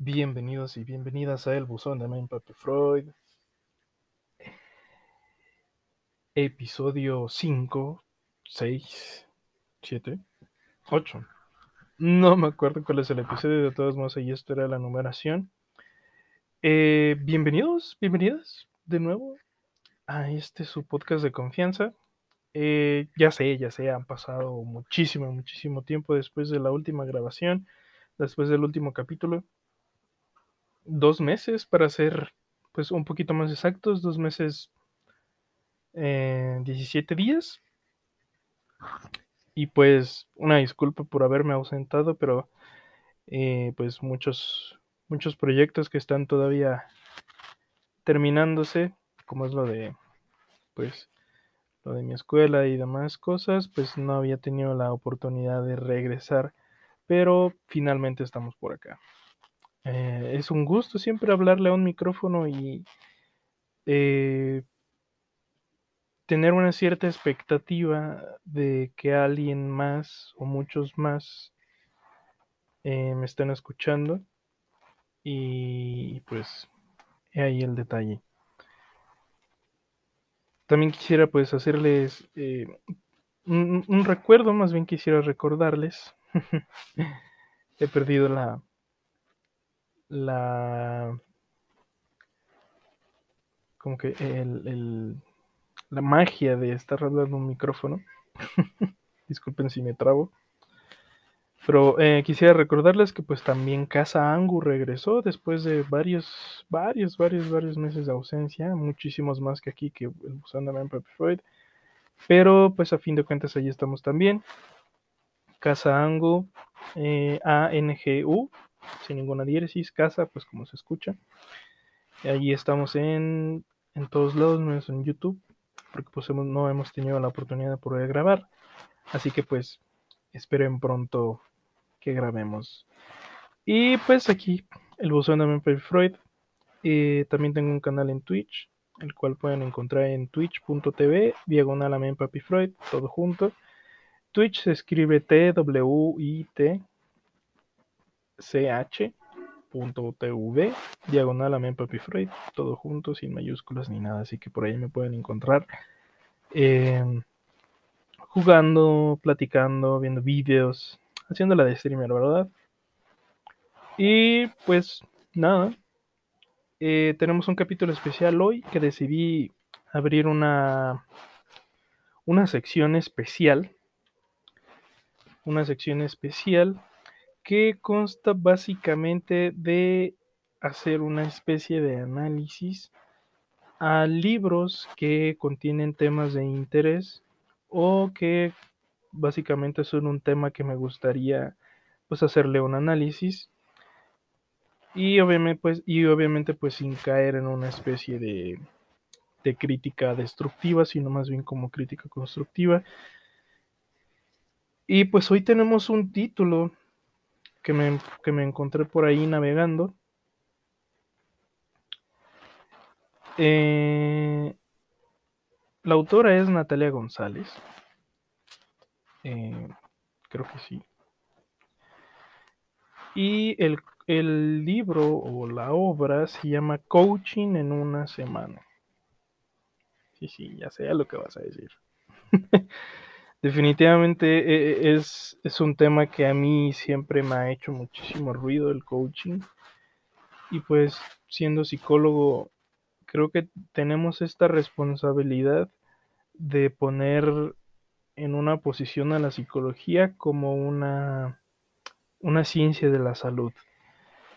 Bienvenidos y bienvenidas a El Buzón de Main Papi Freud. Episodio 5, 6, 7, 8. No me acuerdo cuál es el episodio, de todos modos, ahí esto era la numeración. Eh, bienvenidos, bienvenidas de nuevo a este su podcast de confianza. Eh, ya sé, ya sé, han pasado muchísimo, muchísimo tiempo después de la última grabación, después del último capítulo dos meses para ser pues un poquito más exactos, dos meses, eh, 17 días. Y pues una disculpa por haberme ausentado, pero eh, pues muchos, muchos proyectos que están todavía terminándose, como es lo de pues lo de mi escuela y demás cosas, pues no había tenido la oportunidad de regresar, pero finalmente estamos por acá. Eh, es un gusto siempre hablarle a un micrófono y eh, tener una cierta expectativa de que alguien más o muchos más eh, me estén escuchando. Y pues ahí el detalle. También quisiera pues hacerles un recuerdo, más bien quisiera recordarles. He perdido la, la como que el, el, la magia de estar hablando un micrófono. Disculpen si me trabo. Pero eh, quisiera recordarles que pues también Casa Angu regresó después de varios, varios, varios, varios meses de ausencia, muchísimos más que aquí que el buzón de Freud. Pero pues a fin de cuentas ahí estamos también. Casa Angu, eh, A-N-G-U, sin ninguna diéresis, casa, pues como se escucha. Allí estamos en, en todos lados, menos en YouTube, porque pues no hemos tenido la oportunidad de poder grabar. Así que pues esperen pronto que grabemos. Y pues aquí, el buzón de Memphis Freud. Eh, también tengo un canal en Twitch, el cual pueden encontrar en twitch.tv, diagonal a Freud, todo junto. Twitch se escribe T-W-I-T ch.tv, diagonal a Papi Freud, todo junto, sin mayúsculas ni nada, así que por ahí me pueden encontrar em, jugando, platicando, viendo vídeos, haciendo la de streamer, ¿verdad? Y pues nada, eh, tenemos un capítulo especial hoy que decidí abrir una, una sección especial. Una sección especial que consta básicamente de hacer una especie de análisis a libros que contienen temas de interés o que básicamente son un tema que me gustaría pues hacerle un análisis y obviamente pues y obviamente pues sin caer en una especie de, de crítica destructiva sino más bien como crítica constructiva. Y pues hoy tenemos un título que me, encontré por ahí navegando. Eh, la autora es Natalia González. Eh, creo que sí. Y el, el, libro o la obra se llama Coaching en una semana. Sí, sí, ya sé lo que vas a decir. Definitivamente eh, es, es, un tema que a mí siempre me ha hecho muchísimo ruido el coaching. Y pues siendo psicólogo, creo que tenemos esta responsabilidad de poner en una posición a la psicología como una, una ciencia de la salud.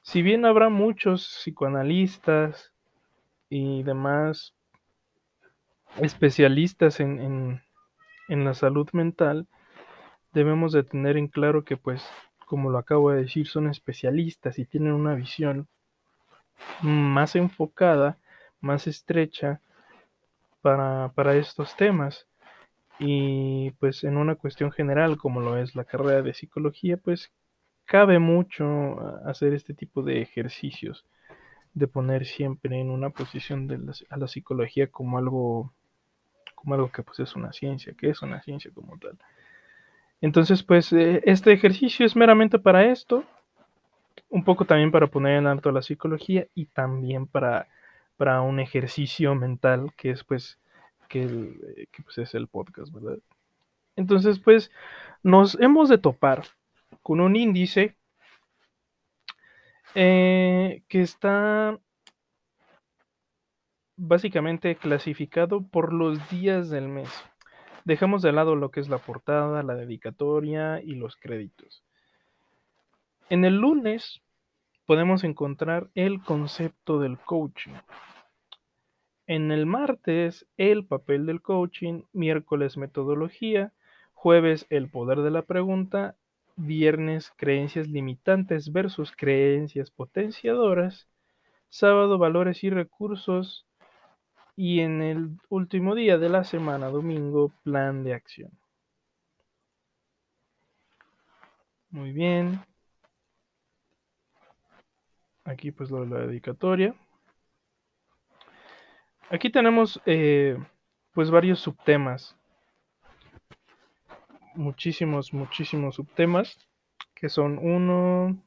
Si bien habrá muchos psicoanalistas y demás especialistas en en la salud mental, debemos de tener en claro que, pues, como lo acabo de decir, son especialistas y tienen una visión más enfocada, más estrecha para, para estos temas. Y pues en una cuestión general, como lo es la carrera de psicología, pues cabe mucho hacer este tipo de ejercicios, de poner siempre en una posición de a la psicología como algo como algo que pues es una ciencia, que es una ciencia como tal. Entonces, pues eh, este ejercicio es meramente para esto. un poco también para poner en alto la psicología y también para, para un ejercicio mental que es pues que, pues, es el podcast, ¿verdad? Entonces pues nos hemos de topar con un índice eh, que está básicamente clasificado por los días del mes. Dejamos de lado lo que es la portada, la dedicatoria y los créditos. En el lunes podemos encontrar el concepto del coaching. En el martes, el papel del coaching, miércoles, metodología, jueves, el poder de la pregunta, viernes, creencias limitantes versus creencias potenciadoras, sábado, valores y recursos, y en el último día de la semana, domingo, plan de acción. Muy bien. Aquí pues lo de la dedicatoria. Aquí tenemos eh, pues varios subtemas. Muchísimos, muchísimos subtemas. Que son uno,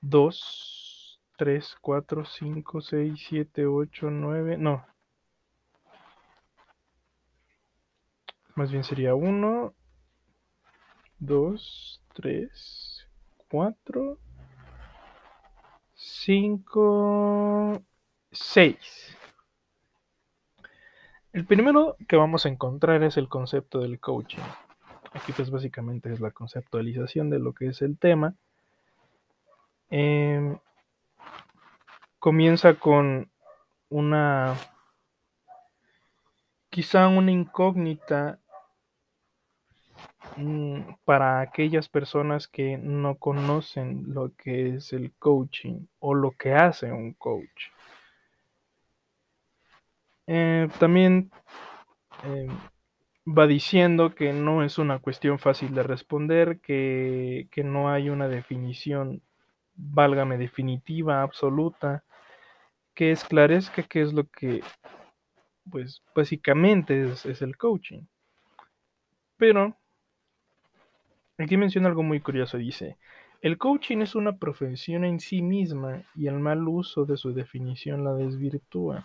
dos, tres, cuatro, cinco, seis, siete, ocho, nueve. No. Más bien sería uno, dos, tres, cuatro, cinco, seis. El primero que vamos a encontrar es el concepto del coaching. Aquí pues básicamente es la conceptualización de lo que es el tema. Em, comienza con una, quizá una incógnita mm, para aquellas personas que no conocen lo que es el coaching o lo que hace un coach. Eh, también eh, va diciendo que no es una cuestión fácil de responder, que, que no hay una definición, válgame, definitiva, absoluta, que esclarezca qué es lo que, pues básicamente es, el coaching. Pero aquí menciona algo muy curioso, dice, el coaching es una profesión en sí misma y el mal uso de su definición la desvirtúa.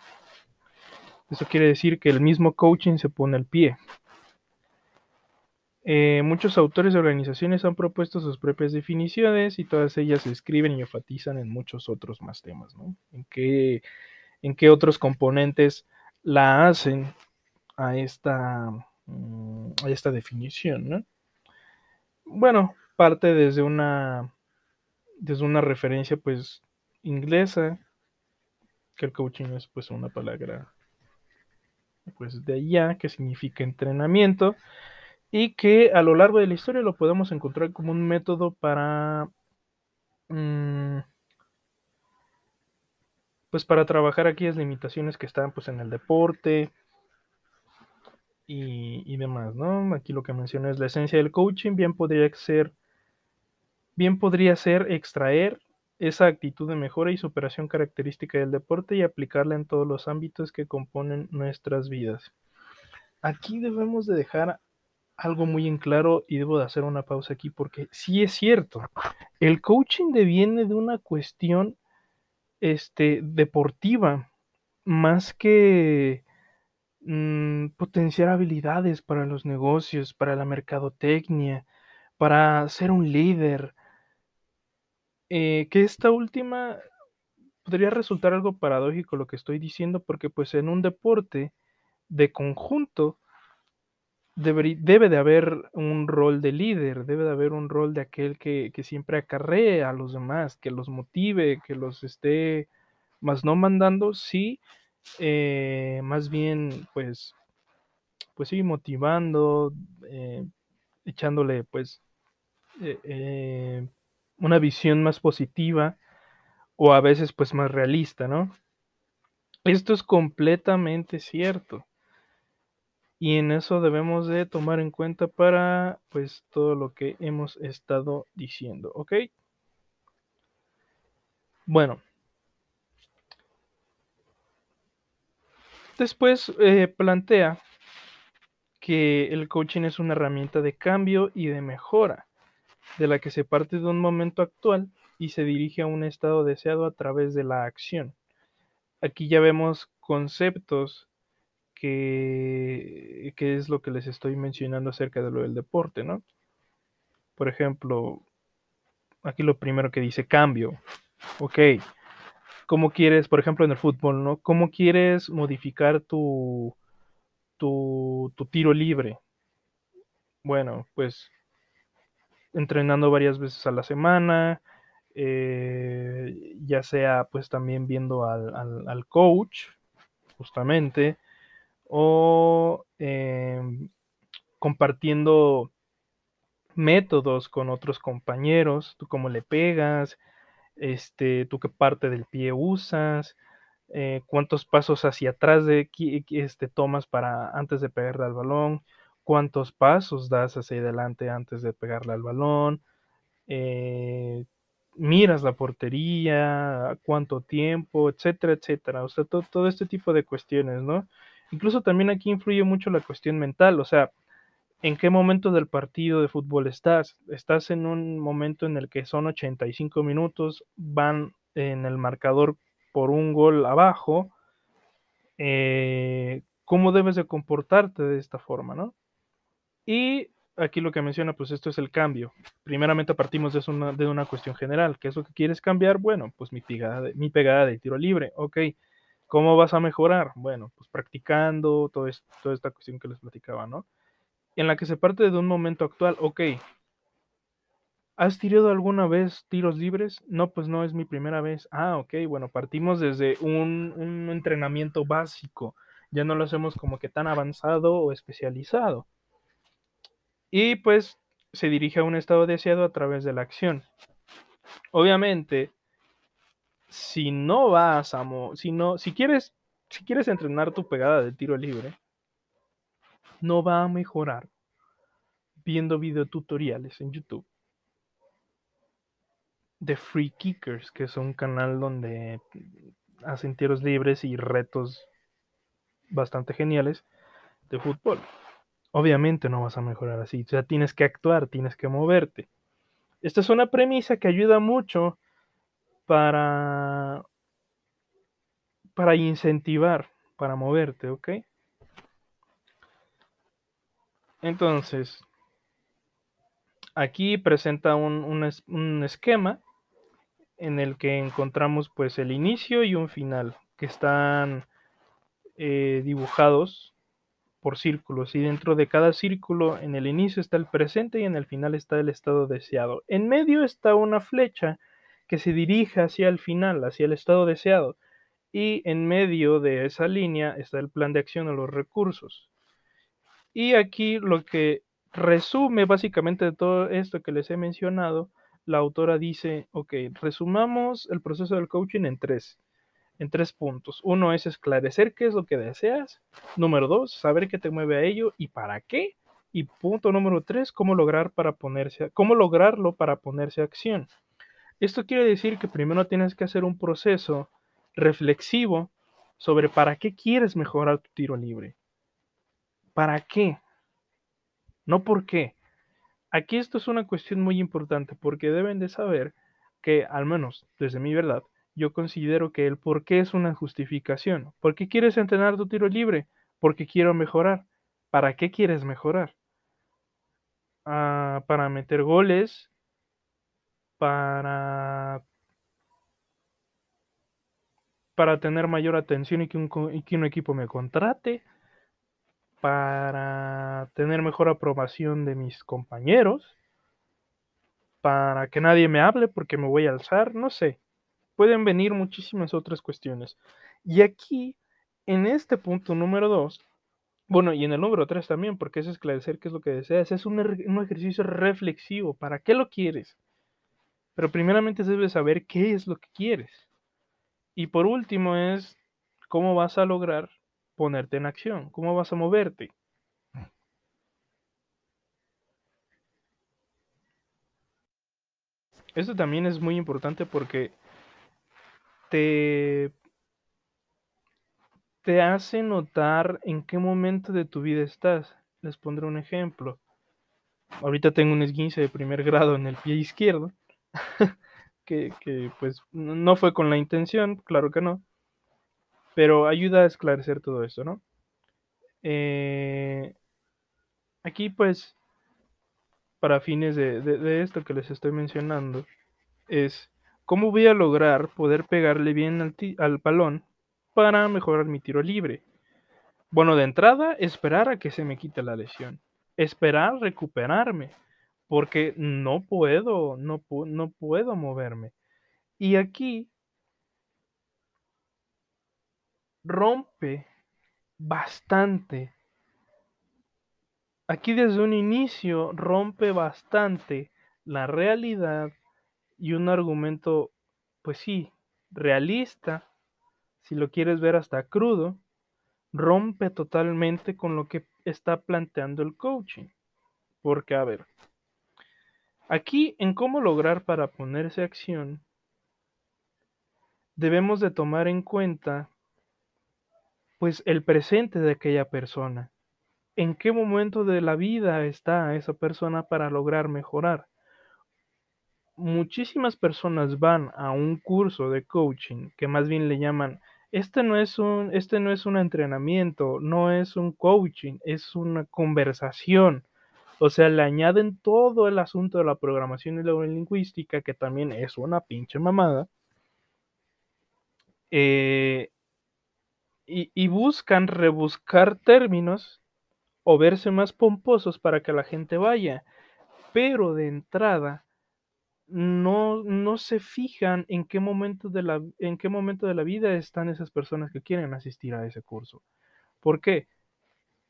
Eso quiere decir que el mismo coaching se pone al pie. Eh, muchos autores y organizaciones han propuesto sus propias definiciones y todas ellas escriben y enfatizan en muchos otros más temas, ¿no? En qué, otros componentes la hacen a esta, mm, a esta definición, ¿no? Bueno, parte desde una, desde una referencia pues inglesa, que el coaching es pues una palabra pues de allá, que significa entrenamiento, y que a lo largo de la historia lo podemos encontrar como un método para mm, pues para trabajar aquellas limitaciones que están pues en el deporte y, y, demás, ¿no? Aquí lo que menciona es la esencia del coaching, bien podría ser bien podría ser extraer esa actitud de mejora y superación característica del deporte y aplicarla en todos los ámbitos que componen nuestras vidas. Aquí debemos de dejar algo muy en claro y debo de hacer una pausa aquí porque sí es cierto, el coaching deviene de una cuestión este, deportiva más que mmm, potenciar habilidades para los negocios, para la mercadotecnia, para ser un líder, eh, que esta última podría resultar algo paradójico lo que estoy diciendo, porque pues en un deporte de conjunto debe, debe de haber un rol de líder, debe de haber un rol de aquel que, que siempre acarree a los demás, que los motive, que los esté, más no mandando, sí, eh, más bien pues, pues motivando, eh, echándole pues eh, una visión más positiva o a veces pues más realista, ¿no? Esto es completamente cierto. Y en eso debemos de tomar en cuenta para pues todo lo que hemos estado diciendo, ¿ok? Bueno. Después eh, plantea que el coaching es una herramienta de cambio y de mejora de la que se parte de un momento actual y se dirige a un estado deseado a través de la acción. Aquí ya vemos conceptos que, que es lo que les estoy mencionando acerca de lo del deporte, ¿no? Por ejemplo, aquí lo primero que dice cambio. Ok, ¿cómo quieres, por ejemplo, en el fútbol, ¿no? ¿Cómo quieres modificar tu, tu, tu tiro libre? Bueno, pues entrenando varias veces a la semana, eh, ya sea pues también viendo al, al, al coach, justamente, o eh, compartiendo métodos con otros compañeros, tú cómo le pegas, este, tú qué parte del pie usas, eh, cuántos pasos hacia atrás de, este, tomas para antes de pegarle al balón, cuántos pasos das hacia adelante antes de pegarle al balón, eh, miras la portería, cuánto tiempo, etcétera, etcétera. O sea, todo este tipo de cuestiones, ¿no? Incluso también aquí influye mucho la cuestión mental, o sea, ¿en qué momento del partido de fútbol estás? ¿Estás en un momento en el que son 85 minutos, van en el marcador por un gol abajo? Eh, ¿Cómo debes de comportarte de esta forma, no? Y aquí lo que menciona, pues esto es el cambio. Primeramente partimos de una, de una cuestión general. ¿Qué es lo que quieres cambiar? Bueno, pues mi pegada, de, mi pegada de tiro libre. Ok. ¿Cómo vas a mejorar? Bueno, pues practicando, toda esta cuestión que les platicaba, ¿no? En la que se parte de un momento actual. Ok. ¿Has tirado alguna vez tiros libres? No, pues no es mi primera vez. Ah, ok. Bueno, partimos desde un, un entrenamiento básico. Ya no lo hacemos como que tan avanzado o especializado y pues se dirige a un estado deseado a través de la acción. Obviamente, si no vas a, si no, si quieres, si quieres entrenar tu pegada de tiro libre, no va a mejorar viendo videotutoriales en YouTube de Free Kickers, que es un canal donde hacen tiros libres y retos bastante geniales de fútbol obviamente no vas a mejorar así. O sea, tienes que actuar, tienes que moverte. Esta es una premisa que ayuda mucho para, para incentivar, para moverte, ¿ok? Entonces, aquí presenta un, un, un esquema en el que encontramos pues el inicio y un final que están eh, dibujados por círculos y dentro de cada círculo en el inicio está el presente y en el final está el estado deseado. En medio está una flecha que se dirige hacia el final, hacia el estado deseado y en medio de esa línea está el plan de acción o los recursos. Y aquí lo que resume básicamente todo esto que les he mencionado, la autora dice, ok, resumamos el proceso del coaching en tres en tres puntos. Uno es esclarecer qué es lo que deseas. Número dos, saber qué te mueve a ello y para qué. Y punto número tres, cómo lograr para ponerse, cómo lograrlo para ponerse a acción. Esto quiere decir que primero tienes que hacer un proceso reflexivo sobre para qué quieres mejorar tu tiro libre. ¿Para qué? No por qué. Aquí esto es una cuestión muy importante porque deben de saber que, al menos desde mi verdad, yo considero que el por qué es una justificación. ¿Por qué quieres entrenar tu tiro libre? Porque quiero mejorar. ¿Para qué quieres mejorar? Ah, para meter goles, para para tener mayor atención y que, un, que un equipo me contrate, para tener mejor aprobación de mis compañeros, para que nadie me hable porque me voy a alzar, no sé pueden venir muchísimas otras cuestiones. Y aquí, en este punto número 2, bueno, y en el número 3 también, porque es esclarecer qué es lo que deseas, es un, un ejercicio reflexivo. ¿Para qué lo quieres? Pero primeramente debes saber qué es lo que quieres. Y por último es cómo vas a lograr ponerte en acción, cómo vas a moverte. Esto también es muy importante porque te, te hace notar en qué momento de tu vida estás. Les pondré un ejemplo. ahorita tengo un esguince de primer grado en el pie izquierdo, que, pues no fue con la intención, claro que no, pero ayuda a esclarecer todo esto, ¿no? Eh, aquí pues, para fines de, de, esto que les estoy mencionando, es cómo voy a lograr poder pegarle bien al, al balón para mejorar mi tiro libre. Bueno, de entrada, esperar a que se me quite la lesión. Esperar recuperarme. Porque no puedo, no, puedo moverme. Y aquí rompe bastante. Aquí desde un inicio rompe bastante la realidad y un argumento, pues sí, realista, si lo quieres ver hasta crudo, rompe totalmente con lo que está planteando el coaching. Porque, a ver, aquí en cómo lograr para ponerse acción, debemos de tomar en cuenta pues el presente de aquella persona. ¿En qué momento de la vida está esa persona para lograr mejorar? Muchísimas personas van a un curso de coaching que más bien le llaman este no es un, este no es un entrenamiento, no es un coaching, es una conversación. O sea, le añaden todo el asunto de la programación y la lingüística, que también es una pinche mamada. Eh, y, y buscan rebuscar términos o verse más pomposos para que la gente vaya. Pero de entrada, no, no se fijan en qué, momento de la, en qué momento de la vida están esas personas que quieren asistir a ese curso. ¿Por qué?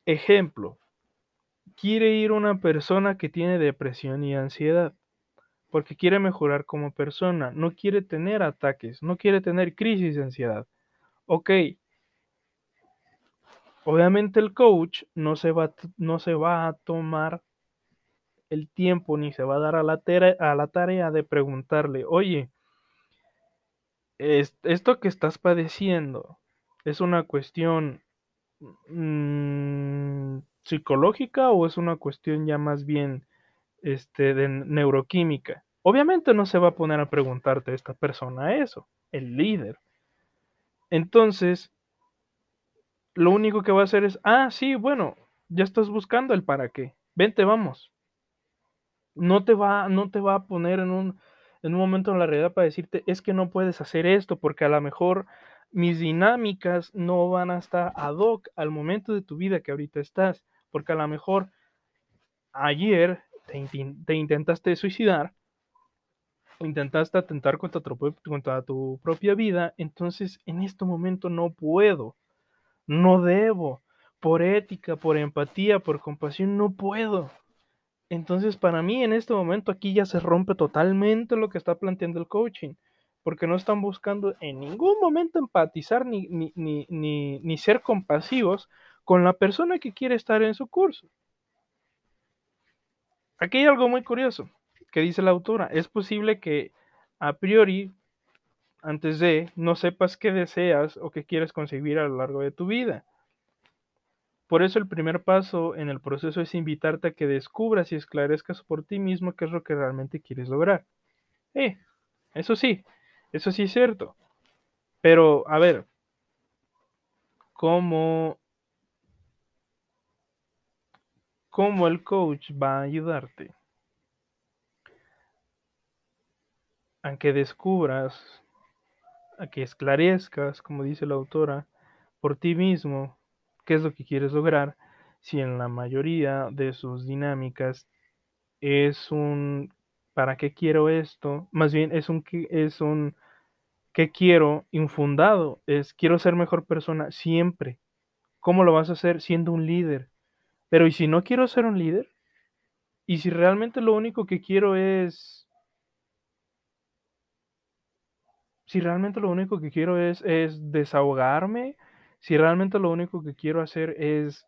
Ejemplo, quiere ir una persona que tiene depresión y ansiedad, porque quiere mejorar como persona, no quiere tener ataques, no quiere tener crisis de ansiedad. Ok, obviamente el coach no se va, no se va a tomar el tiempo ni se va a dar a la, tarea, a la tarea de preguntarle, oye, esto que estás padeciendo es una cuestión mmm, psicológica o es una cuestión ya más bien este, de neuroquímica. Obviamente no se va a poner a preguntarte a esta persona eso, el líder. Entonces, lo único que va a hacer es, ah, sí, bueno, ya estás buscando el para qué. Vente, vamos no te va, no te va a poner en un, en un momento en la realidad para decirte, es que no puedes hacer esto, porque a lo mejor mis dinámicas no van a estar ad hoc al momento de tu vida que ahorita estás, porque a lo mejor ayer te, te intentaste suicidar intentaste atentar contra tu, contra tu propia vida, entonces en este momento no puedo, no debo, por ética, por empatía, por compasión, no puedo. Entonces, para mí en este momento aquí ya se rompe totalmente lo que está planteando el coaching, porque no están buscando en ningún momento empatizar ni, ni, ni, ni, ser compasivos con la persona que quiere estar en su curso. Aquí hay algo muy curioso que dice la autora. Es posible que a priori, antes de, no sepas qué deseas o qué quieres conseguir a lo largo de tu vida. Por eso el primer paso en el proceso es invitarte a que descubras y esclarezcas por ti mismo qué es lo que realmente quieres lograr. Eh, eso sí, eso sí es cierto. Pero, a ver, ¿cómo, cómo el coach va a ayudarte? A que descubras, a que esclarezcas, como dice la autora, por ti mismo qué es lo que quieres lograr si en la mayoría de sus dinámicas es un ¿para qué quiero esto? Más bien es un es un ¿qué quiero? infundado, es quiero ser mejor persona siempre. ¿Cómo lo vas a hacer siendo un líder? Pero ¿y si no quiero ser un líder? ¿Y si realmente lo único que quiero es si realmente lo único que quiero es, es desahogarme, si realmente lo único que quiero hacer es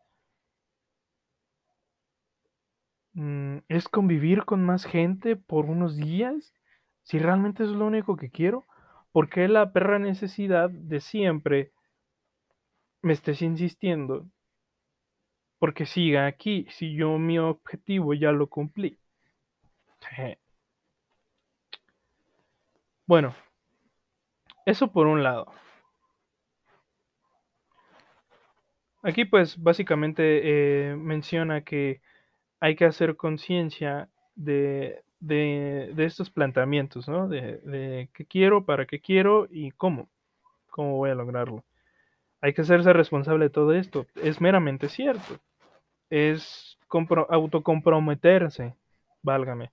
mm, es convivir con más gente por unos días, si realmente es lo único que quiero, ¿por qué la perra necesidad de siempre me estés insistiendo porque siga aquí, si yo mi objetivo ya lo cumplí. Bueno, eso por un lado. Aquí pues básicamente eh, menciona que hay que hacer conciencia de, de, estos planteamientos, ¿no? De, qué quiero, para qué quiero y cómo, cómo voy a lograrlo. Hay que hacerse responsable de todo esto. Es meramente cierto. Es autocomprometerse, válgame,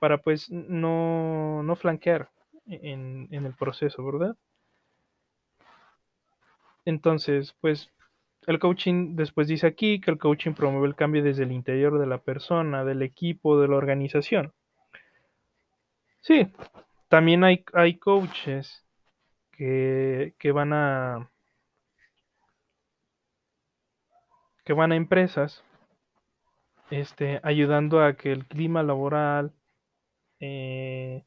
para pues no, no flanquear en, en el proceso, ¿verdad? Entonces, pues el coaching, después dice aquí que el coaching promueve el cambio desde el interior de la persona, del equipo, de la organización. Sí, también hay, hay coaches que, que van a que van a empresas este, ayudando a que el clima laboral eh,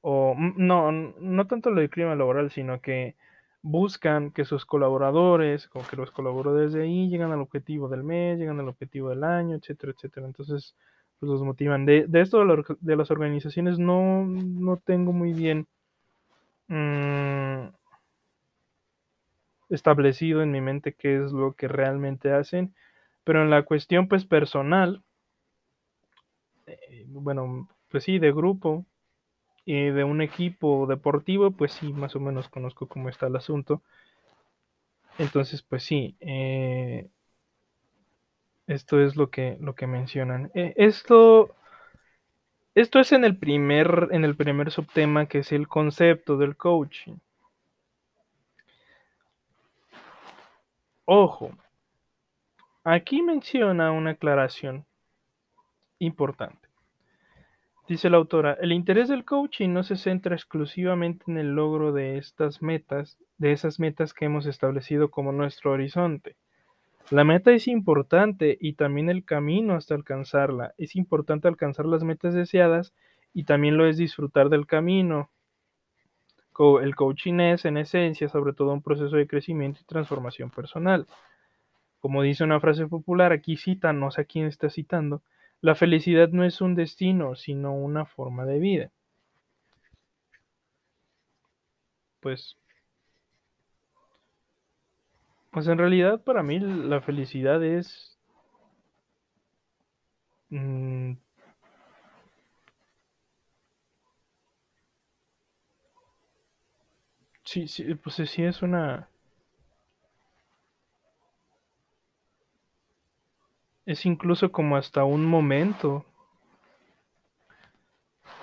o no, no tanto lo del clima laboral, sino que buscan que sus colaboradores, como que los colaboradores de ahí llegan al objetivo del mes, llegan al objetivo del año, etcétera, etcétera. Entonces, pues los motivan. De, esto de, las organizaciones no, no tengo muy bien mm, establecido en mi mente qué es lo que realmente hacen, pero en la cuestión pues personal, eh, bueno, pues sí, de grupo, y de un equipo deportivo, pues sí, más o menos conozco cómo está el asunto. Entonces, pues sí, eh, esto es lo que, lo que mencionan. Eh, esto, esto es en el, primer, en el primer subtema que es el concepto del coaching. Ojo, aquí menciona una aclaración importante. Dice la autora, el interés del coaching no se centra exclusivamente en el logro de estas metas, de esas metas que hemos establecido como nuestro horizonte. La meta es importante y también el camino hasta alcanzarla. Es importante alcanzar las metas deseadas y también lo es disfrutar del camino. El coaching es, en esencia, sobre todo un proceso de crecimiento y transformación personal. Como dice una frase popular, aquí cita, no sé a quién está citando, la felicidad no es un destino, sino una forma de vida. Pues, pues en realidad para mí la felicidad es mm, sí, sí, pues sí es una es incluso como hasta un momento.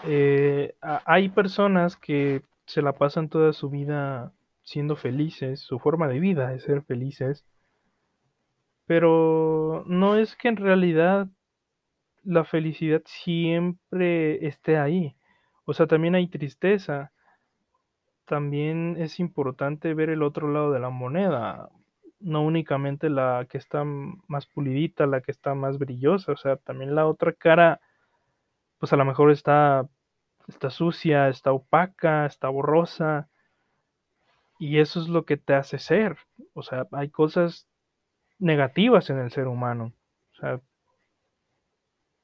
Eh, hay personas que se la pasan toda su vida siendo felices, su forma de vida es ser felices, pero no es que en realidad la felicidad siempre esté ahí. O sea, también hay tristeza. También es importante ver el otro lado de la moneda no únicamente la que está más pulidita, la que está más brillosa, o sea, también la otra cara, pues a lo mejor está, está sucia, está opaca, está borrosa, y eso es lo que te hace ser, o sea, hay cosas negativas en el ser humano, o sea,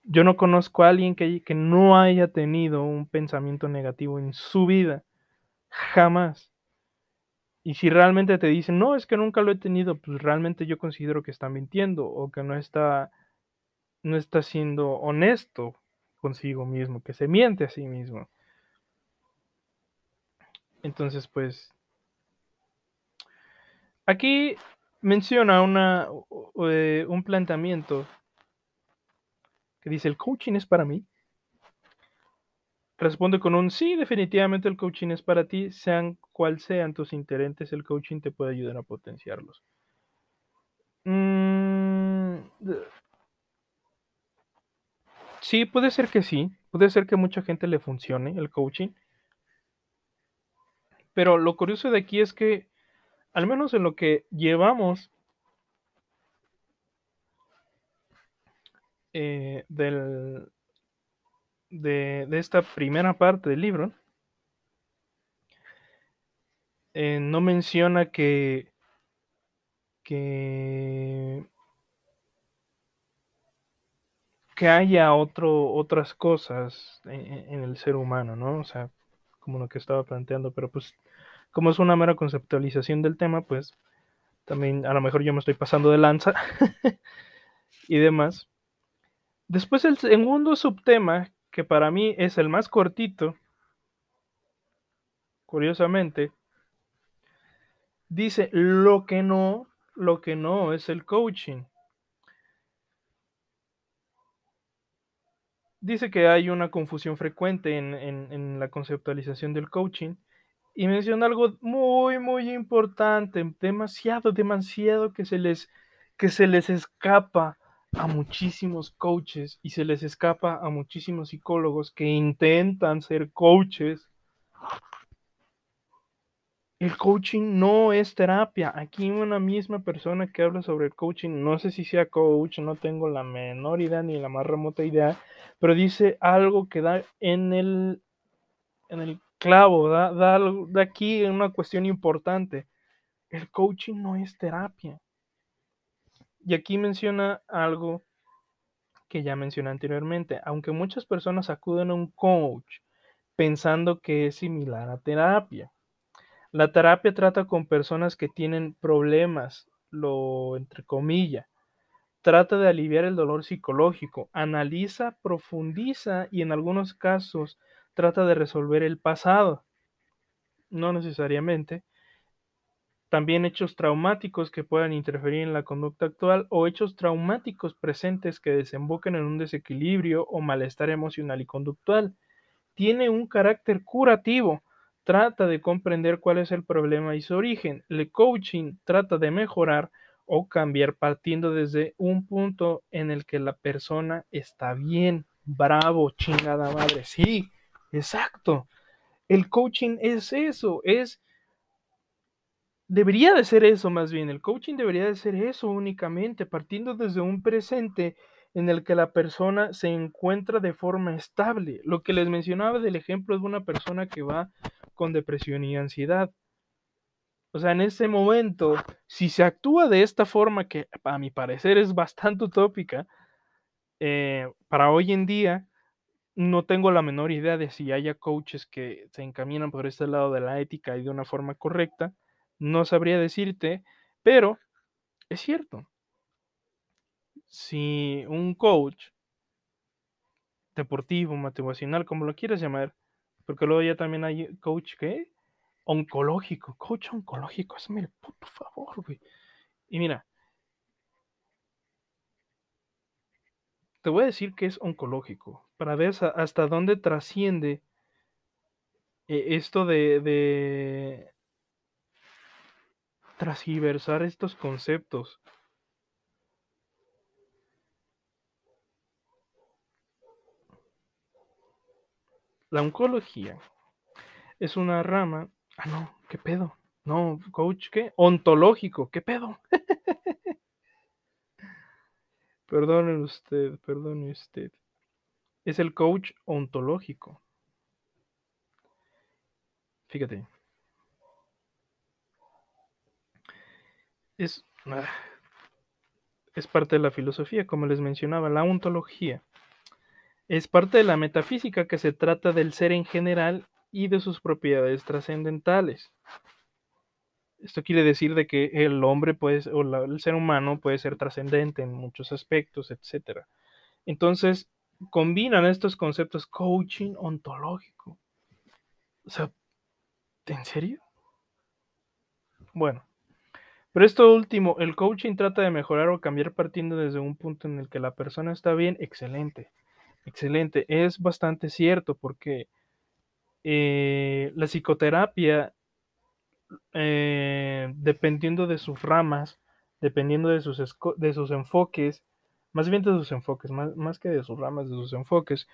yo no conozco a alguien que, que no haya tenido un pensamiento negativo en su vida, jamás. Y si realmente te dicen, no, es que nunca lo he tenido, pues realmente yo considero que está mintiendo o que no está, no está siendo honesto consigo mismo, que se miente a sí mismo. Entonces, pues, aquí menciona una, eh, un planteamiento que dice, el coaching es para mí. Responde con un sí, definitivamente el coaching es para ti, sean cual sean tus intereses, el coaching te puede ayudar a potenciarlos. Mm, sí, puede ser que sí, puede ser que mucha gente le funcione el coaching, pero lo curioso de aquí es que, al menos en lo que llevamos eh, del, de, esta primera parte del libro, eh, no menciona que, que, que haya otro, otras cosas en, el ser humano, ¿no? O sea, como lo que estaba planteando, pero pues como es una mera conceptualización del tema, pues también a lo mejor yo me estoy pasando de lanza y demás. Después el segundo subtema, que para mí es el más cortito, curiosamente, dice lo que no, lo que no es el coaching. Dice que hay una confusión frecuente en, la conceptualización del coaching y menciona algo muy, muy importante, demasiado, demasiado que se les, que se les escapa a muchísimos coaches y se les escapa a muchísimos psicólogos que intentan ser coaches el coaching no es terapia. Aquí una misma persona que habla sobre el coaching, no sé si sea coach, no tengo la menor idea ni la más remota idea, pero dice algo que da en el, en el clavo, da, da, da aquí una cuestión importante. El coaching no es terapia. Y aquí menciona algo que ya mencioné anteriormente. Aunque muchas personas acuden a un coach pensando que es similar a terapia la terapia trata con personas que tienen problemas, lo entre comillas. Trata de aliviar el dolor psicológico, analiza, profundiza y en algunos casos trata de resolver el pasado. No necesariamente. También hechos traumáticos que puedan interferir en la conducta actual o hechos traumáticos presentes que desemboquen en un desequilibrio o malestar emocional y conductual. Tiene un carácter curativo trata de comprender cuál es el problema y su origen. El coaching trata de mejorar o cambiar partiendo desde un punto en el que la persona está bien. Bravo, chingada madre. Sí, exacto. El coaching es eso, es... Debería de ser eso más bien. El coaching debería de ser eso únicamente, partiendo desde un presente en el que la persona se encuentra de forma estable. Lo que les mencionaba del ejemplo de una persona que va con depresión y ansiedad. O sea, en ese momento, si se actúa de esta forma, que a mi parecer es bastante utópica, eh, para hoy en día no tengo la menor idea de si haya coaches que se encaminan por este lado de la ética y de una forma correcta. No sabría decirte, pero es cierto. Si un coach deportivo, motivacional, como lo quieras llamar, porque luego ya también hay coach, ¿qué? Oncológico, coach oncológico, hazme el puto favor, güey. Y mira, te voy a decir que es oncológico, para ver hasta dónde trasciende eh, esto de, de transversar estos conceptos. La oncología es una rama. Ah, no, ¿qué pedo? No, coach, ¿qué? Ontológico, ¿qué pedo? Perdone usted, perdone usted. Es el coach ontológico. Fíjate. Es, ah, es parte de la filosofía, como les mencionaba, la ontología es parte de la metafísica que se trata del ser en general y de sus propiedades trascendentales. Esto quiere decir de que el hombre puede, o el ser humano puede ser trascendente en muchos aspectos, etc. Entonces, combinan estos conceptos coaching ontológico. O sea, ¿en serio? Bueno, pero esto último, el coaching trata de mejorar o cambiar partiendo desde un punto en el que la persona está bien, excelente. Excelente, es bastante cierto porque eh, la psicoterapia, eh, dependiendo de sus ramas, dependiendo de sus, de sus enfoques, más bien de sus enfoques, más, más que de sus ramas, de sus enfoques,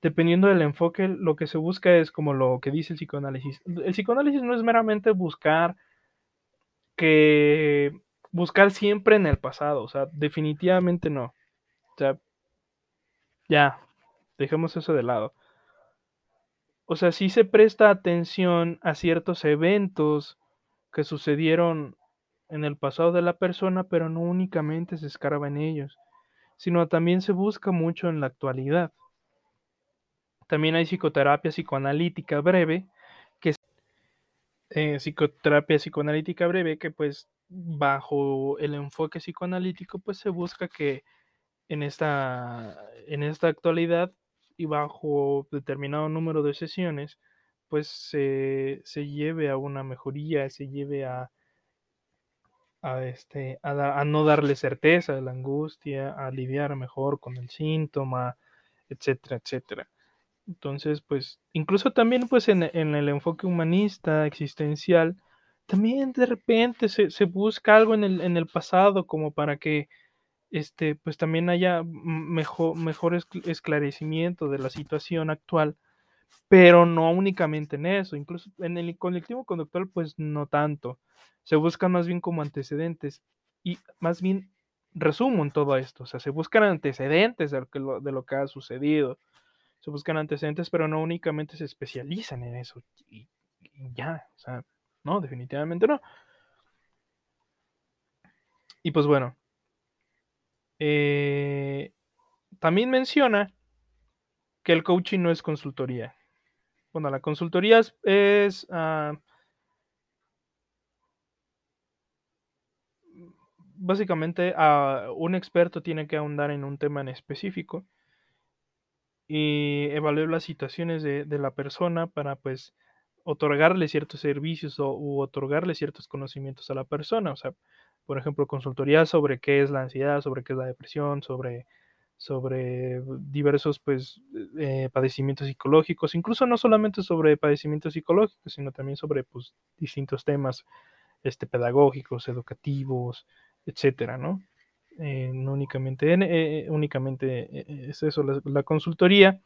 dependiendo del enfoque, lo que se busca es como lo que dice el psicoanálisis. El psicoanálisis no es meramente buscar que buscar siempre en el pasado, o sea, definitivamente no. O sea, ya, dejemos eso de lado. O sea, sí se presta atención a ciertos eventos que sucedieron en el pasado de la persona, pero no únicamente se escarba en ellos. sino también se busca mucho en la actualidad. También hay psicoterapia psicoanalítica breve, eh, psicoterapia psicoanalítica breve, que pues bajo el enfoque psicoanalítico, pues se busca que en esta, en esta actualidad y bajo determinado número de sesiones, pues se, se lleve a una mejoría, se lleve a, a, este, a, a, no darle certeza a la angustia, a lidiar mejor con el síntoma, etcétera, etcétera. Entonces, pues, incluso también pues en, en el enfoque humanista, existencial, también de repente se, se busca algo en el, en el, pasado como para que este, pues también haya mejor, esclarecimiento de la situación actual, pero no únicamente en eso, incluso en el colectivo conductual pues no tanto, se buscan más bien como antecedentes y más bien resumo en todo esto, o sea, se buscan antecedentes de lo de lo que ha sucedido, se buscan antecedentes, pero no únicamente se especializan en eso y, ya, o sea, no, definitivamente no. Y pues bueno, eh, también menciona que el coaching no es consultoría. Bueno, la consultoría es, uh, básicamente uh, un experto tiene que ahondar en un tema en específico y evaluar las situaciones de, de la persona para pues otorgarle ciertos servicios o u otorgarle ciertos conocimientos a la persona. O sea, por ejemplo, consultoría sobre qué es la ansiedad, sobre qué es la depresión, sobre, sobre diversos pues, eh, padecimientos psicológicos, incluso no solamente sobre padecimientos psicológicos, sino también sobre pues, distintos temas este, pedagógicos, educativos, etcétera, ¿no? Eh, no únicamente, eh, únicamente es eso, la, la consultoría.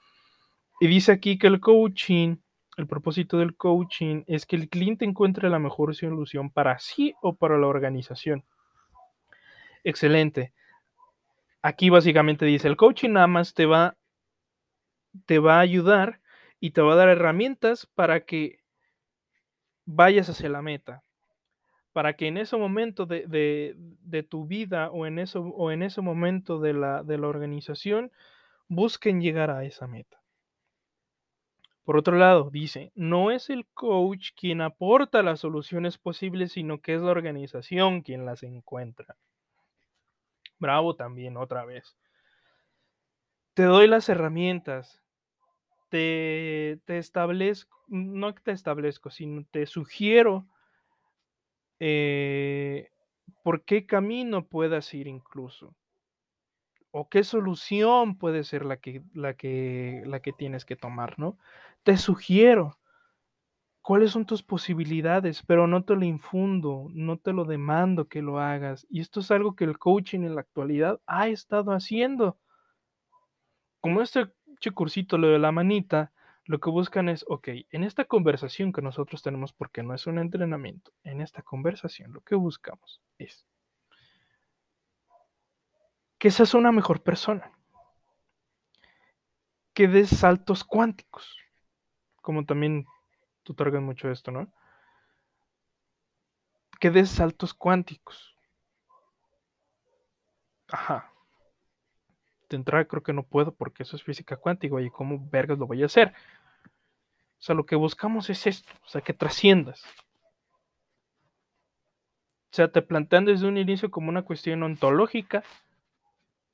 Y dice aquí que el coaching el propósito del coaching es que el cliente encuentre la mejor solución para sí o para la organización. Excelente. Aquí básicamente dice, el coaching nada más te va, te va a ayudar y te va a dar herramientas para que vayas hacia la meta. Para que en ese momento de, de, de tu vida o en, eso, o en ese momento de la, de la organización busquen llegar a esa meta. Por otro lado, dice, no es el coach quien aporta las soluciones posibles, sino que es la organización quien las encuentra. Bravo también, otra vez. Te doy las herramientas, te, te establezco, no te establezco, sino te sugiero eh, por qué camino puedas ir incluso o qué solución puede ser la que, la que, la que tienes que tomar, ¿no? Te sugiero cuáles son tus posibilidades, pero no te lo infundo, no te lo demando que lo hagas. Y esto es algo que el coaching en la actualidad ha estado haciendo. Como este cursito, lo de la manita, lo que buscan es, ok, en esta conversación que nosotros tenemos, porque no es un entrenamiento, en esta conversación lo que buscamos es que seas una mejor persona, que des saltos cuánticos, como también tú targas mucho esto, ¿no? Que des saltos cuánticos. Ajá. De entrada creo que no puedo porque eso es física cuántica y cómo vergas lo voy a hacer. O sea, lo que buscamos es esto, o sea, que trasciendas. O sea, te plantean desde un inicio como una cuestión ontológica,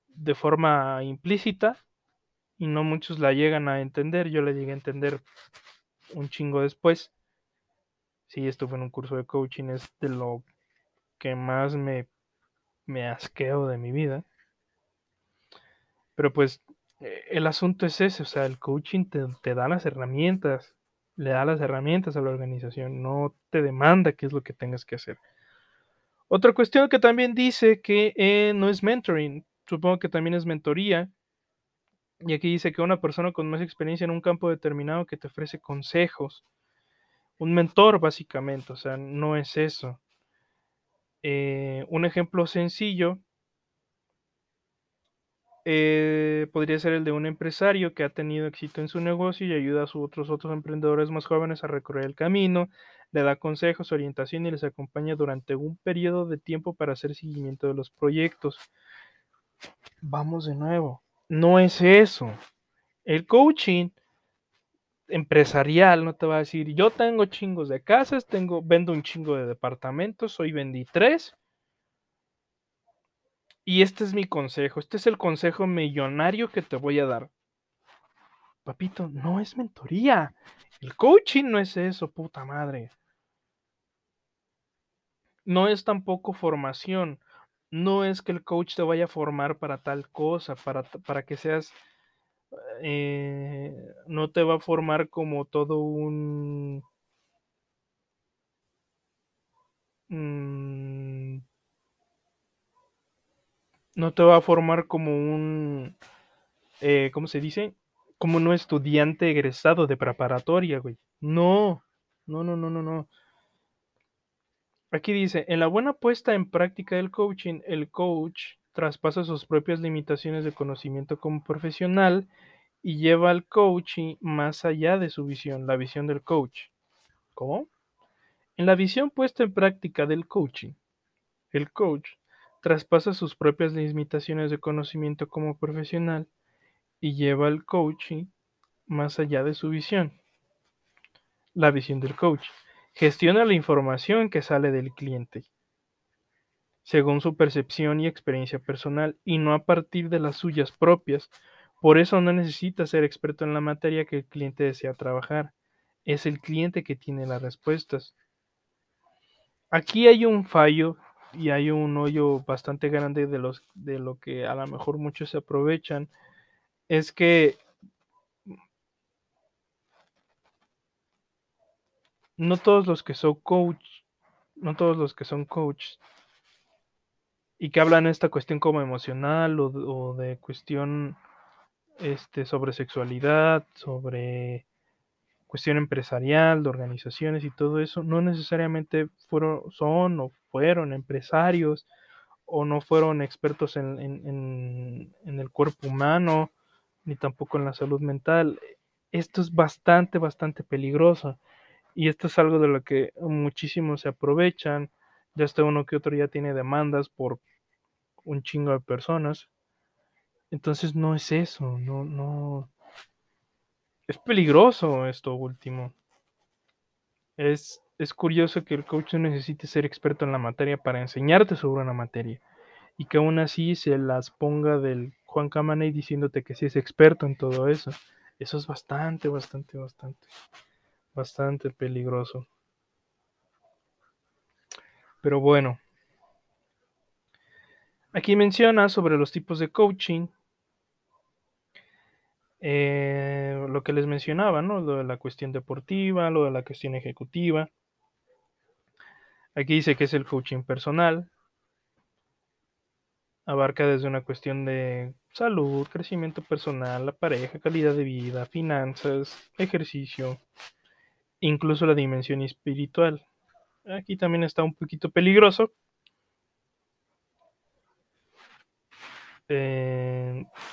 de forma implícita y no muchos la llegan a entender. Yo la llegué a entender un chingo después. Sí, estuve en un curso de coaching, es de lo que más me, me asqueo de mi vida. Pero pues eh, el asunto es ese, o sea, el coaching te, te, da las herramientas, le da las herramientas a la organización, no te demanda qué es lo que tengas que hacer. Otra cuestión que también dice que eh, no es mentoring, supongo que también es mentoría. Y aquí dice que una persona con más experiencia en un campo determinado que te ofrece consejos. Un mentor, básicamente, o sea, no es eso. Eh, un ejemplo sencillo eh, podría ser el de un empresario que ha tenido éxito en su negocio y ayuda a sus otros, otros emprendedores más jóvenes a recorrer el camino, le da consejos, orientación y les acompaña durante un periodo de tiempo para hacer seguimiento de los proyectos. vamos de nuevo. No es eso. El coaching empresarial no te va a decir, yo tengo chingos de casas, tengo, vendo un chingo de departamentos, hoy vendí tres. Y este es mi consejo, este es el consejo millonario que te voy a dar. Papito, no es mentoría. El coaching no es eso, puta madre. No es tampoco formación. No es que el coach te vaya a formar para tal cosa, para, para que seas eh, no te va a formar como todo un... Mm, no te va a formar como un... Eh, ¿Cómo se dice? Como un estudiante egresado de preparatoria, güey. No, no, no, no, no, no. Aquí dice, en la buena puesta en práctica del coaching, el coach traspasa sus propias limitaciones de conocimiento como profesional y lleva al coaching más allá de su visión, la visión del coach. ¿Cómo? En la visión puesta en práctica del coaching, el coach traspasa sus propias limitaciones de conocimiento como profesional y lleva al coaching más allá de su visión, la visión del coach. Gestiona la información que sale del cliente, según su percepción y experiencia personal, y no a partir de las suyas propias, por eso no necesita ser experto en la materia que el cliente desea trabajar. Es el cliente que tiene las respuestas. Aquí hay un fallo y hay un hoyo bastante grande de, los, de lo que a lo mejor muchos se aprovechan. Es que no todos los que son coach, no todos los que son coach y que hablan esta cuestión como emocional o, o de cuestión este, sobre sexualidad, sobre cuestión empresarial, de organizaciones y todo eso, no necesariamente fueron, son o fueron empresarios o no fueron expertos en, en, el cuerpo humano, ni tampoco en la salud mental. Esto es bastante, bastante peligroso. Y esto es algo de lo que muchísimos se aprovechan. Ya hasta uno que otro ya tiene demandas por un chingo de personas. Entonces no es eso, no, no. Es peligroso esto último. Es, es curioso que el coach no necesite ser experto en la materia para enseñarte sobre una materia. Y que aún así se las ponga del Juan Camaney diciéndote que sí es experto en todo eso. Eso es bastante, bastante, bastante, bastante peligroso. Pero bueno. Aquí menciona sobre los tipos de coaching eh, lo que les mencionaba, ¿no? Lo de la cuestión deportiva, lo de la cuestión ejecutiva. Aquí dice que es el coaching personal. Abarca desde una cuestión de salud, crecimiento personal, la pareja, calidad de vida, finanzas, ejercicio, incluso la dimensión espiritual. Aquí también está un poquito peligroso.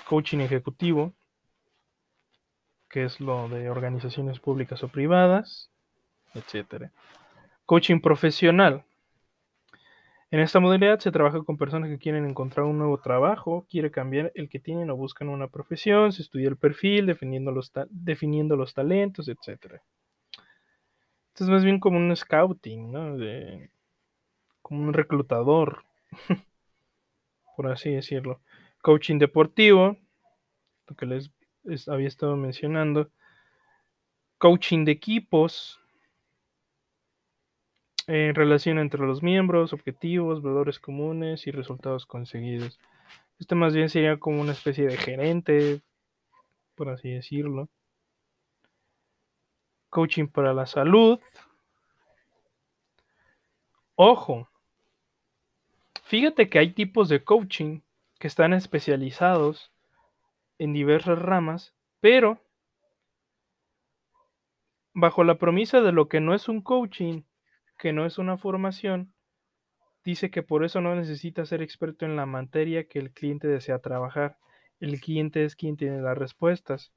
Coaching ejecutivo que es lo de organizaciones públicas o privadas, etcétera. Coaching profesional. En esta modalidad se trabaja con personas que quieren encontrar un nuevo trabajo, quieren cambiar el que tienen o buscan una profesión, se estudia el perfil, definiendo los, talentos, etc. Esto es más bien como un scouting, ¿no? como un reclutador, por así decirlo. Coaching deportivo, lo que les había estado mencionando, coaching de equipos, en relación entre los miembros, objetivos, valores comunes y resultados conseguidos. Este más bien sería como una especie de gerente, por así decirlo. Coaching para la salud. Ojo, fíjate que hay tipos de coaching que están especializados en diversas ramas, pero bajo la promesa de lo que no es un coaching, que no es una formación, dice que por eso no necesita ser experto en la materia que el cliente desea trabajar. El cliente es quien tiene las respuestas.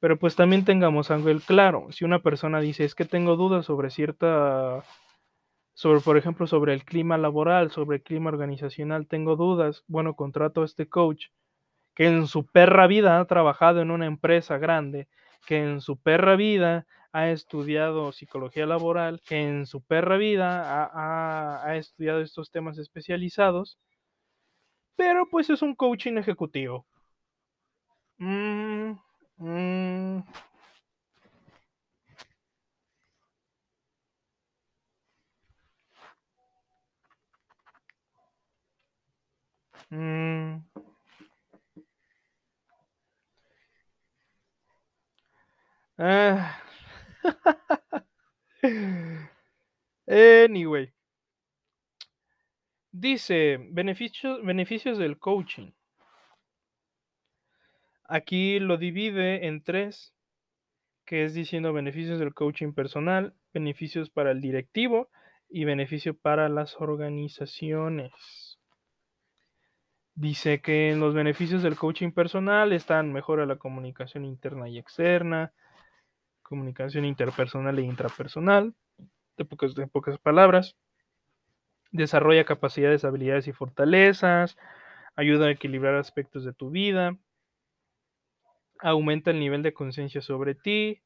Pero pues también tengamos algo claro. Si una persona dice es que tengo dudas sobre cierta, sobre por ejemplo sobre el clima laboral, sobre el clima organizacional, tengo dudas, bueno, contrato a este coach que en su perra vida ha trabajado en una empresa grande, que en su perra vida ha estudiado psicología laboral, que en su perra vida ha, estudiado estos temas especializados, pero pues es un coaching ejecutivo. Mm, mm. Mm. Ah. anyway. Dice, beneficios, beneficios del coaching. Aquí lo divide en tres, que es diciendo beneficios del coaching personal, beneficios para el directivo y beneficio para las organizaciones. Dice que en los beneficios del coaching personal están mejora la comunicación interna y externa, comunicación interpersonal e intrapersonal, de pocas, de pocas palabras, desarrolla capacidades, habilidades y fortalezas, ayuda a equilibrar aspectos de tu vida, aumenta el nivel de conciencia sobre ti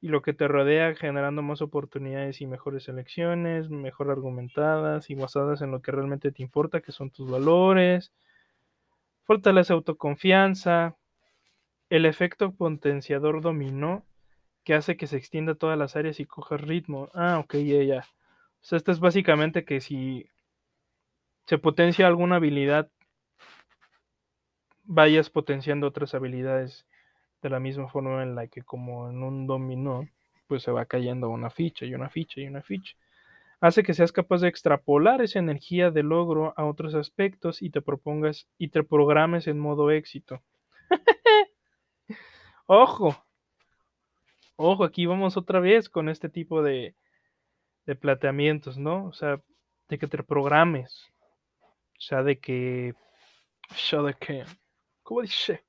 y lo que te rodea, generando más oportunidades y mejores elecciones, mejor argumentadas y basadas en lo que realmente te importa, que son tus valores, Fortalece autoconfianza. El efecto potenciador dominó que hace que se extienda todas las áreas y coja ritmo. Ah, ok, ya, ya. O sea, esto es básicamente que si se potencia alguna habilidad, vayas potenciando otras habilidades de la misma forma en la que como en un dominó, pues se va cayendo una ficha y una ficha y una ficha hace que seas capaz de extrapolar esa energía de logro a otros aspectos y te propongas y te programes en modo éxito. Ojo, ojo, aquí vamos otra vez con este tipo de, de planteamientos, ¿no? O sea, de que te programes. O sea, de que. O de que. ¿Cómo dice?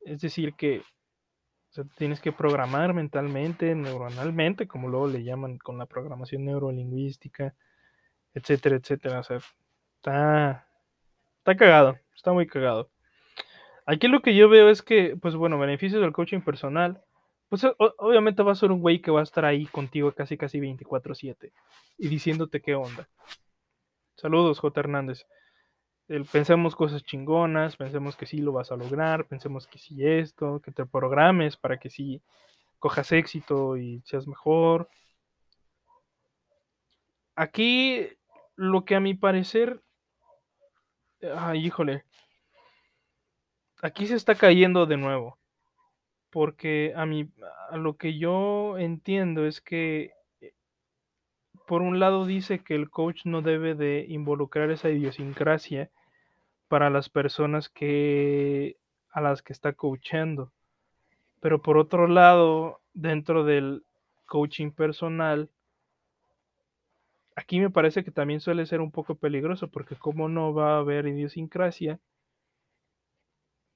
Es decir, que o sea, tienes que programar mentalmente, neuronalmente, como luego le llaman con la programación neurolingüística, etcétera, etcétera. O sea, está, está cagado, está muy cagado. Aquí lo que yo veo es que, pues bueno, beneficios del coaching personal, pues obviamente va a ser un güey que va a estar ahí contigo casi casi 24/7 y diciéndote qué onda. Saludos, J. Hernández pensemos cosas chingonas, pensemos que sí lo vas a lograr, pensemos que sí esto, que te programes para que sí cojas éxito y seas mejor. Aquí lo que a mi parecer, ay, híjole, aquí se está cayendo de nuevo, porque a mí, a lo que yo entiendo es que por un lado dice que el coach no debe de involucrar esa idiosincrasia para las personas que a las que está coachando. Pero por otro lado, dentro del coaching personal, aquí me parece que también suele ser un poco peligroso porque como no va a haber idiosincrasia,